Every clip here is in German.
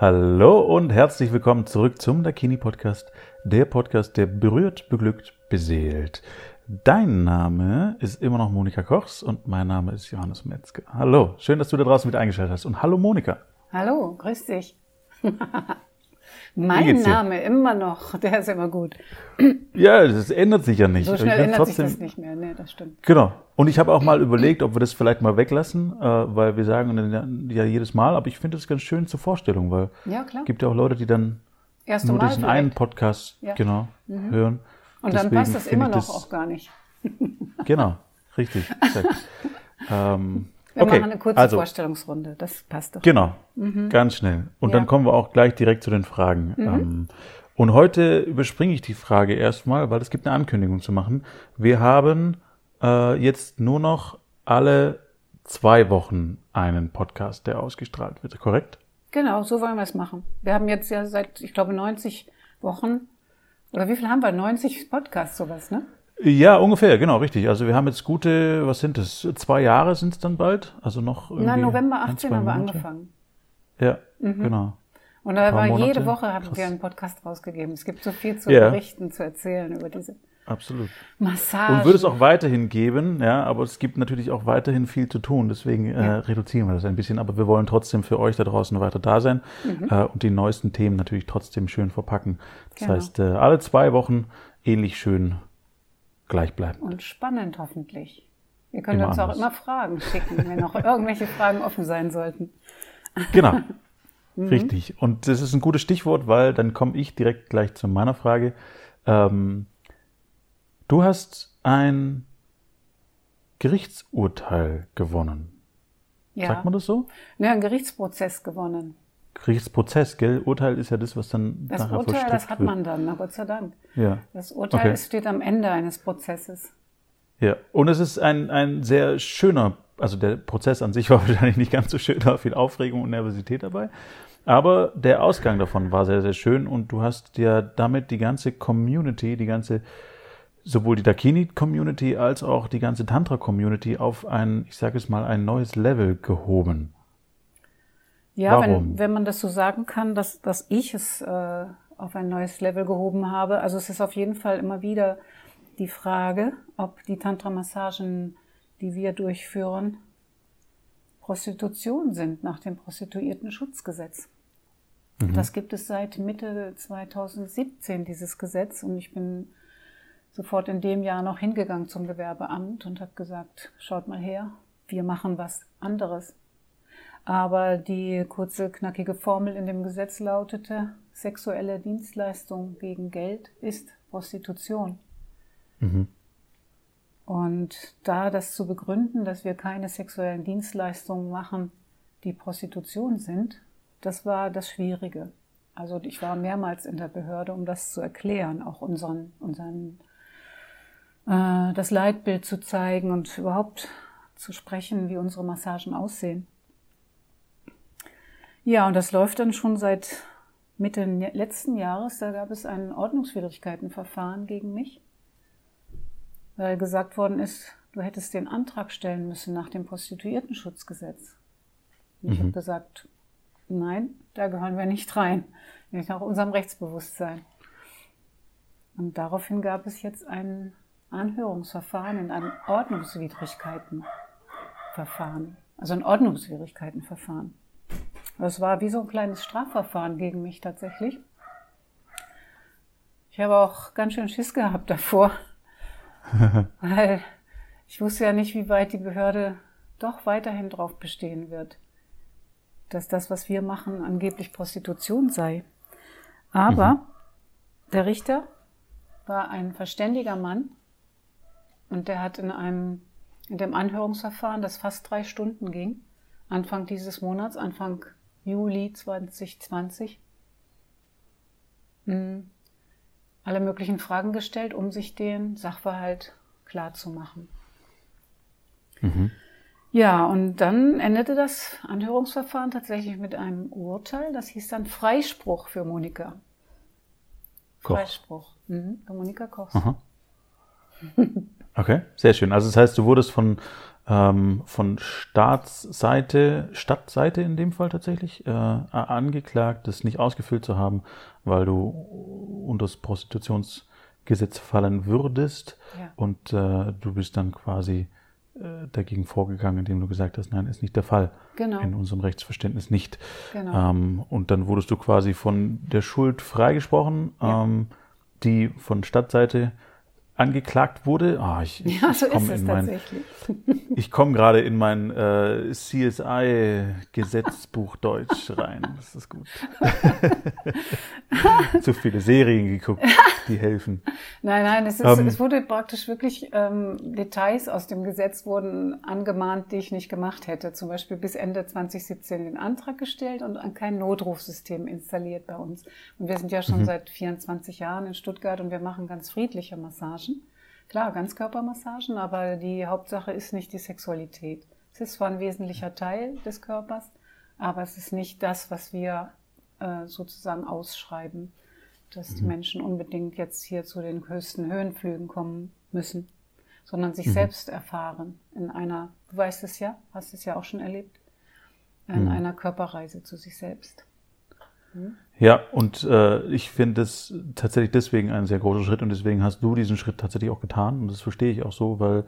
Hallo und herzlich willkommen zurück zum Dakini Podcast, der Podcast, der berührt, beglückt, beseelt. Dein Name ist immer noch Monika Kochs und mein Name ist Johannes Metzger. Hallo, schön, dass du da draußen mit eingeschaltet hast. Und hallo Monika. Hallo, grüß dich. mein Name immer noch, der ist immer gut. Ja, das ändert sich ja nicht. So schnell ändert trotzdem, sich das nicht mehr, nee, das stimmt. Genau. Und ich habe auch mal überlegt, ob wir das vielleicht mal weglassen, äh, weil wir sagen ja jedes Mal, aber ich finde das ganz schön zur Vorstellung, weil ja, klar. es gibt ja auch Leute, die dann Erste nur Mal diesen vielleicht. einen Podcast Ja. genau Mhm. hören. Und dann Deswegen passt das immer noch das- auch gar nicht. Genau, richtig. ähm, Wir okay, machen eine kurze also, Vorstellungsrunde, das passt doch. Genau, ganz schnell. Und Ja. dann kommen wir auch gleich direkt zu den Fragen. Ähm, und heute überspringe ich die Frage erstmal, weil es gibt eine Ankündigung zu machen. Wir haben äh, jetzt nur noch alle zwei Wochen einen Podcast, der ausgestrahlt wird, korrekt? Genau, so wollen wir es machen. Wir haben jetzt ja seit, ich glaube, 90 Wochen, oder wie viel haben wir? 90 Podcasts, sowas, ne? Ja, ungefähr, genau, richtig. Also wir haben jetzt gute, was sind es, zwei Jahre sind es dann bald? Also noch Na, November ein, 18 zwei haben wir angefangen. Ja, genau. Und da war Monate. jede Woche haben Krass. wir einen Podcast rausgegeben. Es gibt so viel zu Ja. berichten, zu erzählen über diese Absolut. Massagen. Und würde es auch weiterhin geben, ja, aber es gibt natürlich auch weiterhin viel zu tun, deswegen äh, Ja. reduzieren wir das ein bisschen, aber wir wollen trotzdem für euch da draußen weiter da sein Mhm. äh, und die neuesten Themen natürlich trotzdem schön verpacken. Das Genau. heißt, äh, alle zwei Wochen ähnlich schön gleich bleiben. Und spannend hoffentlich. Ihr könnt Immer uns auch anders. immer Fragen schicken, wenn noch irgendwelche Fragen offen sein sollten. Genau. Mhm. Richtig. Und das ist ein gutes Stichwort, weil dann komme ich direkt gleich zu meiner Frage. Ähm, du hast ein Gerichtsurteil gewonnen. Ja, Sagt man das so? ja einen Gerichtsprozess gewonnen. Gerichtsprozess, gell? Urteil ist ja das, was dann Das nachher Urteil, das hat man dann, na Gott sei Dank. Ja, Das Urteil Okay. steht am Ende eines Prozesses. ja. Und es ist ein, ein sehr schöner, also der Prozess an sich war wahrscheinlich nicht ganz so schön, da war viel Aufregung und Nervosität dabei. Aber der Ausgang davon war sehr, sehr schön und du hast ja damit die ganze Community, die ganze, sowohl die Dakini-Community als auch die ganze Tantra-Community auf ein, ich sage es mal, ein neues Level gehoben. Ja, Warum? wenn, wenn man das so sagen kann, dass, dass ich es äh, auf ein neues Level gehoben habe. Also es ist auf jeden Fall immer wieder die Frage, ob die Tantra-Massagen, die wir durchführen, Prostitution sind nach dem Prostituierten-Schutzgesetz. Das gibt es seit Mitte 2017, dieses Gesetz. Und ich bin sofort in dem Jahr noch hingegangen zum Gewerbeamt und habe gesagt, schaut mal her, wir machen was anderes. Aber die kurze, knackige Formel in dem Gesetz lautete, sexuelle Dienstleistung gegen Geld ist Prostitution. Mhm. Und da das zu begründen, dass wir keine sexuellen Dienstleistungen machen, die Prostitution sind, das war das Schwierige. Also ich war mehrmals in der Behörde, um das zu erklären, auch unseren, unseren äh, das Leitbild zu zeigen und überhaupt zu sprechen, wie unsere Massagen aussehen. Ja, und das läuft dann schon seit Mitte letzten Jahres. Da gab es ein Ordnungswidrigkeitenverfahren gegen mich, weil gesagt worden ist, du hättest den Antrag stellen müssen nach dem Prostituiertenschutzgesetz. Und ich habe gesagt, nein, da gehören wir nicht rein, nicht nach unserem Rechtsbewusstsein. Und daraufhin gab es jetzt ein Anhörungsverfahren in einem Ordnungswidrigkeitenverfahren, also ein Ordnungswidrigkeitenverfahren. Das war wie so ein kleines Strafverfahren gegen mich tatsächlich. Ich habe auch ganz schön Schiss gehabt davor, weil ich wusste ja nicht, wie weit die Behörde doch weiterhin darauf bestehen wird, dass das, was wir machen, angeblich Prostitution sei. Aber der Richter war ein verständiger Mann und der hat in einem in dem Anhörungsverfahren, das fast drei Stunden ging, Anfang dieses Monats, Anfang Juli 2020, mh, alle möglichen Fragen gestellt, um sich den Sachverhalt klar zu machen. Mhm. Ja, und dann endete das Anhörungsverfahren tatsächlich mit einem Urteil. Das hieß dann Freispruch für Monika. Koch. Freispruch. Mhm, für Monika Kochs. Aha. Okay, sehr schön. Also das heißt, du wurdest von ähm, von Staatsseite, Stadtseite in dem Fall tatsächlich, äh, angeklagt, das nicht ausgefüllt zu haben, weil du unter das Prostitutionsgesetz fallen würdest. Ja. Und äh, du bist dann quasi äh, dagegen vorgegangen, indem du gesagt hast, nein, ist nicht der Fall. Genau. In unserem Rechtsverständnis nicht. Genau. Ähm, und dann wurdest du quasi von der Schuld freigesprochen, ja. ähm, die von Stadtseite angeklagt wurde. Oh, ich, ja, so ist es mein, tatsächlich. Ich komme gerade in mein äh, CSI-Gesetzbuch Deutsch rein. Das ist gut. Zu viele Serien geguckt, die helfen. Nein, nein, es, ist, ähm, es wurde praktisch wirklich ähm, Details aus dem Gesetz wurden angemahnt, die ich nicht gemacht hätte. Zum Beispiel bis Ende 2017 den Antrag gestellt und kein Notrufsystem installiert bei uns. Und wir sind ja schon mhm. seit 24 Jahren in Stuttgart und wir machen ganz friedliche Massagen. Klar, Ganzkörpermassagen, aber die Hauptsache ist nicht die Sexualität. Es ist zwar ein wesentlicher Teil des Körpers, aber es ist nicht das, was wir äh, sozusagen ausschreiben, dass mhm. die Menschen unbedingt jetzt hier zu den höchsten Höhenflügen kommen müssen, sondern sich mhm. selbst erfahren in einer, du weißt es ja, hast es ja auch schon erlebt, in mhm. einer Körperreise zu sich selbst. Mhm. Ja, und äh, ich finde es tatsächlich deswegen ein sehr großer Schritt und deswegen hast du diesen Schritt tatsächlich auch getan und das verstehe ich auch so, weil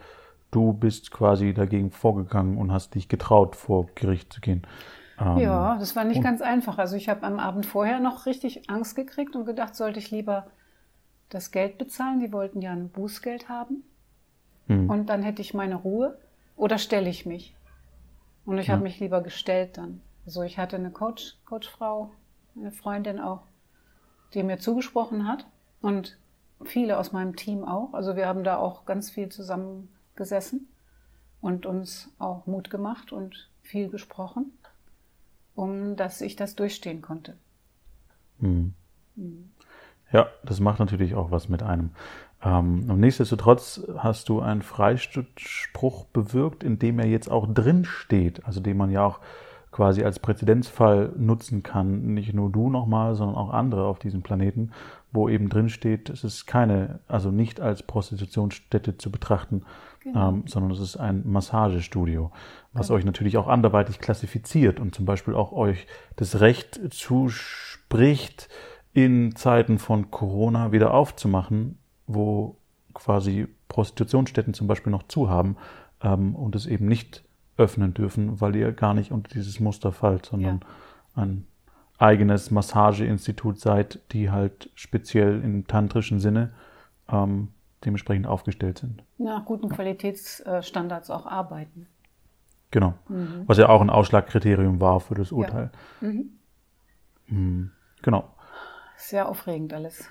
du bist quasi dagegen vorgegangen und hast dich getraut, vor Gericht zu gehen. Ähm, ja, das war nicht ganz einfach. Also ich habe am Abend vorher noch richtig Angst gekriegt und gedacht, sollte ich lieber das Geld bezahlen. Die wollten ja ein Bußgeld haben. Hm. Und dann hätte ich meine Ruhe. Oder stelle ich mich? Und ich ja. habe mich lieber gestellt dann. Also ich hatte eine Coach, Coachfrau, eine Freundin auch, die mir zugesprochen hat und viele aus meinem Team auch. Also wir haben da auch ganz viel zusammengesessen und uns auch Mut gemacht und viel gesprochen, um dass ich das durchstehen konnte. Mhm. Mhm. Ja, das macht natürlich auch was mit einem. Ähm, und nichtsdestotrotz hast du einen Freispruch bewirkt, in dem er jetzt auch drin steht, also den man ja auch quasi als Präzedenzfall nutzen kann. Nicht nur du nochmal, sondern auch andere auf diesem Planeten, wo eben drin steht, es ist keine, also nicht als Prostitutionsstätte zu betrachten, genau. ähm, sondern es ist ein Massagestudio, was genau. euch natürlich auch anderweitig klassifiziert und zum Beispiel auch euch das Recht zuspricht, in Zeiten von Corona wieder aufzumachen, wo quasi Prostitutionsstätten zum Beispiel noch zu haben ähm, und es eben nicht öffnen dürfen, weil ihr gar nicht unter dieses Muster fallt, sondern ja. ein eigenes Massageinstitut seid, die halt speziell im tantrischen Sinne ähm, dementsprechend aufgestellt sind. Nach guten Qualitätsstandards auch arbeiten. Genau. Mhm. Was ja auch ein Ausschlagkriterium war für das Urteil. Ja. Mhm. Mhm. Genau. Sehr aufregend alles.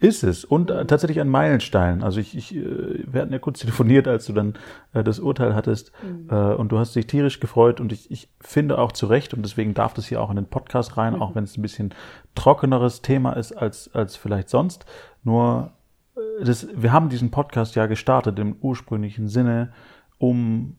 Ist es. Und äh, tatsächlich ein Meilenstein. Also ich, ich, äh, wir hatten ja kurz telefoniert, als du dann äh, das Urteil hattest. Mhm. Äh, und du hast dich tierisch gefreut. Und ich, ich finde auch zu Recht, und deswegen darf das hier auch in den Podcast rein, mhm. auch wenn es ein bisschen trockeneres Thema ist als, als vielleicht sonst. Nur, äh, das, wir haben diesen Podcast ja gestartet im ursprünglichen Sinne, um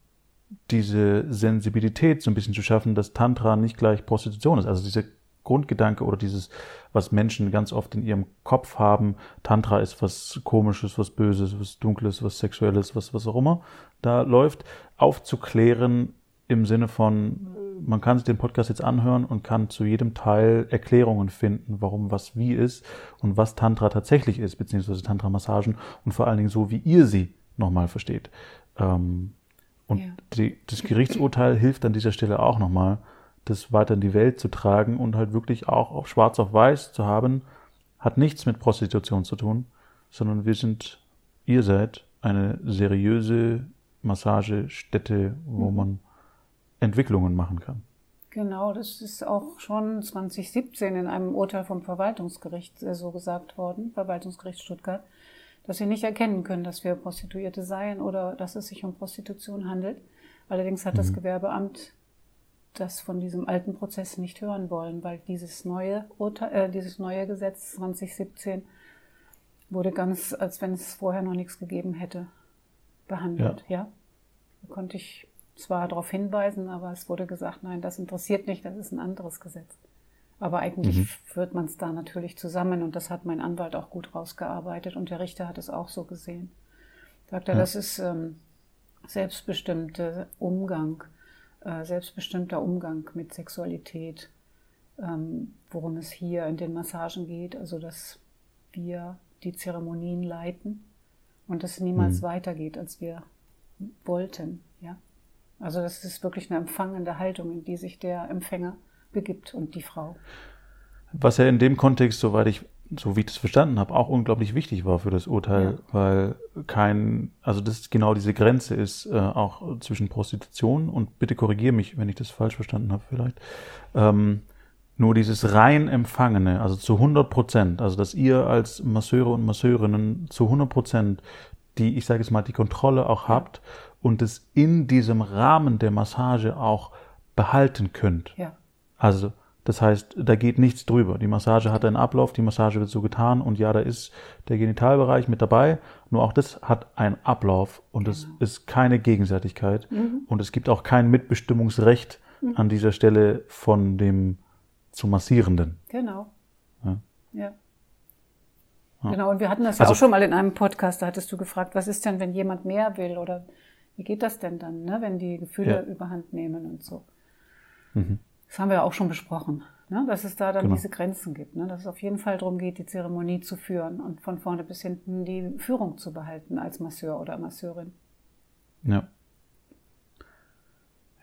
diese Sensibilität so ein bisschen zu schaffen, dass Tantra nicht gleich Prostitution ist. Also diese Grundgedanke oder dieses, was Menschen ganz oft in ihrem Kopf haben, Tantra ist was Komisches, was Böses, was Dunkles, was Sexuelles, was, was auch immer da läuft, aufzuklären im Sinne von, man kann sich den Podcast jetzt anhören und kann zu jedem Teil Erklärungen finden, warum was wie ist und was Tantra tatsächlich ist, beziehungsweise Tantra-Massagen und vor allen Dingen so, wie ihr sie nochmal versteht. Ähm, und ja. die, das Gerichtsurteil hilft an dieser Stelle auch nochmal, das weiter in die Welt zu tragen und halt wirklich auch auf schwarz auf weiß zu haben, hat nichts mit Prostitution zu tun, sondern wir sind, ihr seid eine seriöse Massagestätte, wo mhm. man Entwicklungen machen kann. Genau, das ist auch schon 2017 in einem Urteil vom Verwaltungsgericht äh, so gesagt worden, Verwaltungsgericht Stuttgart, dass sie nicht erkennen können, dass wir Prostituierte seien oder dass es sich um Prostitution handelt. Allerdings hat mhm. das Gewerbeamt das von diesem alten Prozess nicht hören wollen, weil dieses neue Urteil, äh, dieses neue Gesetz 2017 wurde ganz, als wenn es vorher noch nichts gegeben hätte, behandelt. Ja. ja? Da konnte ich zwar darauf hinweisen, aber es wurde gesagt, nein, das interessiert nicht, das ist ein anderes Gesetz. Aber eigentlich mhm. führt man es da natürlich zusammen und das hat mein Anwalt auch gut rausgearbeitet und der Richter hat es auch so gesehen. Sagt er, ja. das ist ähm, selbstbestimmte Umgang, äh, selbstbestimmter Umgang mit Sexualität, ähm, worum es hier in den Massagen geht, also dass wir die Zeremonien leiten und es niemals mhm. weitergeht, als wir wollten. Ja? Also das ist wirklich eine empfangende Haltung, in die sich der Empfänger begibt und die Frau. Was ja in dem Kontext, soweit ich, so wie ich das verstanden habe, auch unglaublich wichtig war für das Urteil, ja. weil kein, also das genau diese Grenze ist, äh, auch zwischen Prostitution und bitte korrigiere mich, wenn ich das falsch verstanden habe vielleicht, ähm, nur dieses rein Empfangene, also zu 100 Prozent, also dass ihr als Masseure und Masseurinnen zu 100 Prozent die, ich sage es mal, die Kontrolle auch habt und es in diesem Rahmen der Massage auch behalten könnt. Ja. Also das heißt, da geht nichts drüber. Die Massage hat einen Ablauf, die Massage wird so getan und ja, da ist der Genitalbereich mit dabei. Nur auch das hat einen Ablauf und genau. es ist keine Gegenseitigkeit mhm. und es gibt auch kein Mitbestimmungsrecht mhm. an dieser Stelle von dem zu Massierenden. Genau. Ja. ja. Genau, und wir hatten das ja also, auch schon mal in einem Podcast, da hattest du gefragt, was ist denn, wenn jemand mehr will oder wie geht das denn dann, ne, wenn die Gefühle ja. überhand nehmen und so. Mhm. Das haben wir ja auch schon besprochen, ne, dass es da dann genau. diese Grenzen gibt, ne, dass es auf jeden Fall darum geht, die Zeremonie zu führen und von vorne bis hinten die Führung zu behalten als Masseur oder Masseurin. Ja.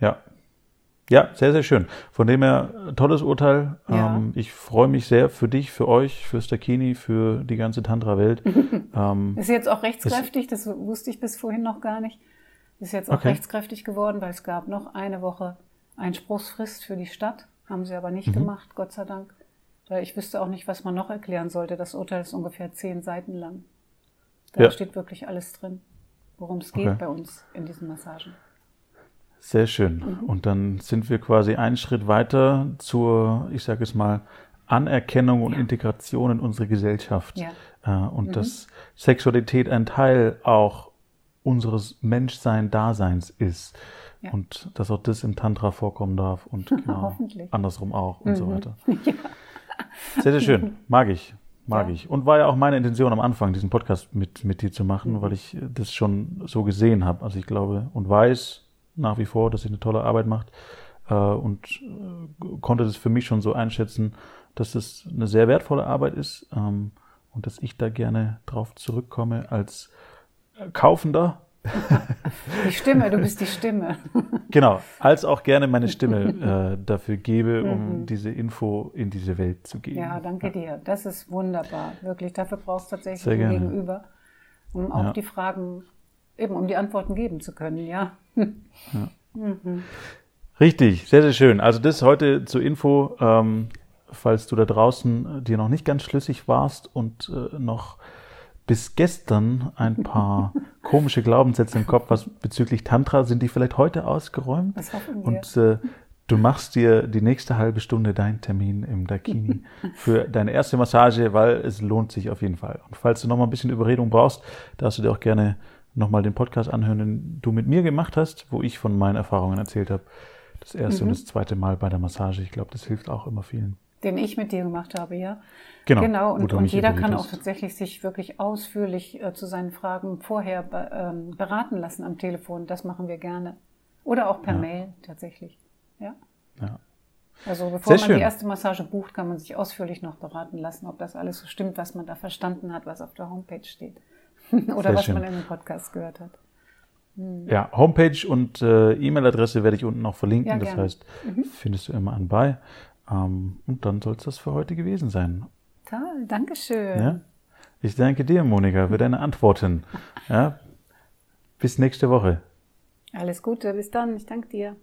Ja, ja, sehr, sehr schön. Von dem her, tolles Urteil. Ja. Ähm, ich freue mich sehr für dich, für euch, für Stakini, für die ganze Tantra-Welt. ähm, ist jetzt auch rechtskräftig, das wusste ich bis vorhin noch gar nicht. Ist jetzt auch okay. rechtskräftig geworden, weil es gab noch eine Woche Einspruchsfrist für die Stadt. Haben sie aber nicht mhm. gemacht, Gott sei Dank. Weil ich wüsste auch nicht, was man noch erklären sollte. Das Urteil ist ungefähr zehn Seiten lang. Da ja. steht wirklich alles drin, worum es geht okay. bei uns in diesen Massagen. Sehr schön. Mhm. Und dann sind wir quasi einen Schritt weiter zur, ich sage es mal, Anerkennung und ja. Integration in unsere Gesellschaft. Ja. Äh, und mhm. dass Sexualität ein Teil auch unseres Menschsein-Daseins ist. Ja. Und dass auch das im Tantra vorkommen darf und genau andersrum auch und mhm. so weiter. Ja. Sehr, sehr schön. Mag ich. Mag ja. ich. Und war ja auch meine Intention am Anfang, diesen Podcast mit, mit dir zu machen, mhm. weil ich das schon so gesehen habe. Also ich glaube und weiß, nach wie vor, dass sie eine tolle Arbeit macht äh, und äh, konnte das für mich schon so einschätzen, dass es eine sehr wertvolle Arbeit ist ähm, und dass ich da gerne drauf zurückkomme als Kaufender. Die Stimme, du bist die Stimme. Genau, als auch gerne meine Stimme äh, dafür gebe, um mhm. diese Info in diese Welt zu geben. Ja, danke dir. Das ist wunderbar. Wirklich, dafür brauchst du tatsächlich ein Gegenüber, um auch ja. die Fragen eben um die Antworten geben zu können, ja. ja. Mhm. Richtig, sehr, sehr schön. Also das heute zur Info, ähm, falls du da draußen dir noch nicht ganz schlüssig warst und äh, noch bis gestern ein paar komische Glaubenssätze im Kopf hast bezüglich Tantra, sind die vielleicht heute ausgeräumt? Das hoffen wir. Und äh, du machst dir die nächste halbe Stunde deinen Termin im Dakini für deine erste Massage, weil es lohnt sich auf jeden Fall. Und falls du noch mal ein bisschen Überredung brauchst, darfst du dir auch gerne nochmal den Podcast anhören, den du mit mir gemacht hast, wo ich von meinen Erfahrungen erzählt habe. Das erste mhm. und das zweite Mal bei der Massage. Ich glaube, das hilft auch immer vielen. Den ich mit dir gemacht habe, ja. Genau. Genau. Und, und jeder kann auch tatsächlich sich wirklich ausführlich äh, zu seinen Fragen vorher be ähm, beraten lassen am Telefon. Das machen wir gerne. Oder auch per ja. Mail tatsächlich. Ja. Ja. Also bevor Sehr man schön. die erste Massage bucht, kann man sich ausführlich noch beraten lassen, ob das alles so stimmt, was man da verstanden hat, was auf der Homepage steht. Oder Sehr was schön. man in dem Podcast gehört hat. Hm. Ja, Homepage und äh, E-Mail-Adresse werde ich unten noch verlinken. Ja, das heißt, mhm. findest du immer anbei. Ähm, und dann soll es das für heute gewesen sein. Toll, Dankeschön. Ja? Ich danke dir, Monika, für deine Antworten. Ja? Bis nächste Woche. Alles Gute, bis dann. Ich danke dir.